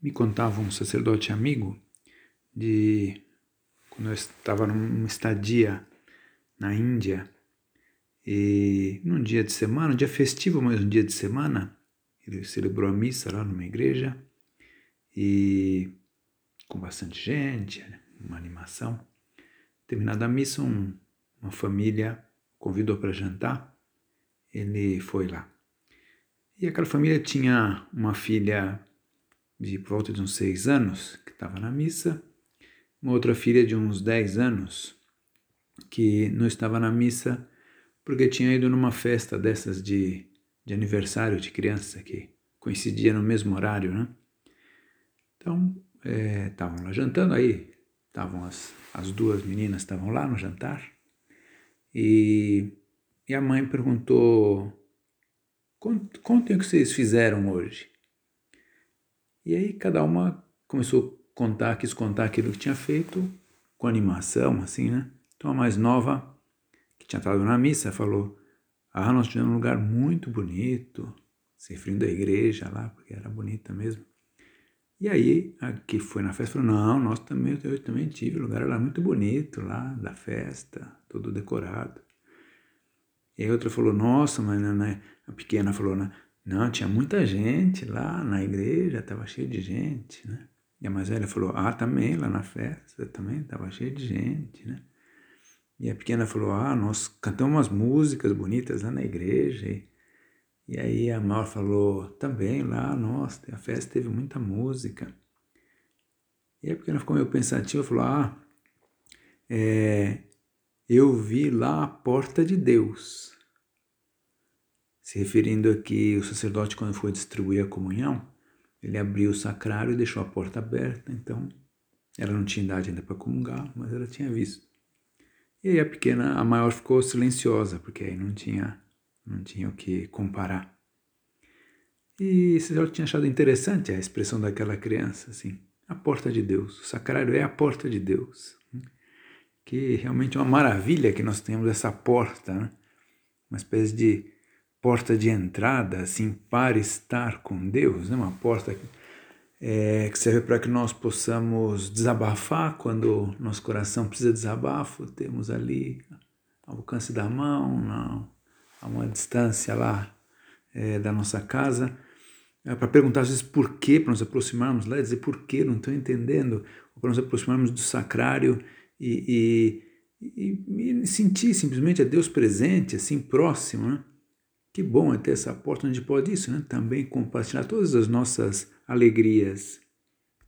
me contava um sacerdote amigo de quando eu estava numa estadia na Índia e num dia de semana, um dia festivo, mas um dia de semana, ele celebrou a missa lá numa igreja e com bastante gente, uma animação. Terminada a missa, um, uma família convidou para jantar, ele foi lá. E aquela família tinha uma filha de por volta de uns seis anos, que estava na missa, uma outra filha de uns dez anos, que não estava na missa porque tinha ido numa festa dessas de, de aniversário de criança, que coincidia no mesmo horário, né? Então, estavam é, lá jantando, aí estavam as, as duas meninas estavam lá no jantar, e, e a mãe perguntou, contem o que vocês fizeram hoje. E aí cada uma começou a contar, quis contar aquilo que tinha feito, com animação, assim, né? Então a mais nova, que tinha estado na missa, falou: Ah, nós tivemos um lugar muito bonito, se referindo à igreja lá, porque era bonita mesmo. E aí, a que foi na festa falou: Não, nós também, eu também tive, o lugar era muito bonito lá, da festa, todo decorado. E aí outra falou: Nossa, mas né, a pequena falou: né? Não, tinha muita gente lá na igreja, estava cheio de gente, né? E a mais velha falou, ah, também, lá na festa, também estava cheio de gente, né? E a pequena falou, ah, nós cantamos umas músicas bonitas lá na igreja. E, e aí a maior falou, também lá, nossa, a festa teve muita música. E a pequena ficou meio pensativa, falou, ah, é, eu vi lá a porta de Deus se referindo aqui o sacerdote quando foi distribuir a comunhão, ele abriu o sacrário e deixou a porta aberta, então ela não tinha idade ainda para comungar, mas ela tinha visto. E aí a pequena, a maior ficou silenciosa, porque aí não tinha, não tinha o que comparar. E sacerdote tinha achado interessante a expressão daquela criança, assim, a porta de Deus. O sacrário é a porta de Deus. Que realmente é uma maravilha que nós tenhamos essa porta, né? uma espécie de porta de entrada, assim, para estar com Deus, né? uma porta é, que serve para que nós possamos desabafar quando nosso coração precisa de desabafo, temos ali ao alcance da mão, não, a uma distância lá é, da nossa casa, é, para perguntar às vezes por quê, para nos aproximarmos lá, dizer por quê, não estou entendendo, ou para nos aproximarmos do sacrário e, e, e, e sentir simplesmente a Deus presente, assim, próximo, né? Que bom é ter essa porta onde pode isso, né? Também compartilhar todas as nossas alegrias.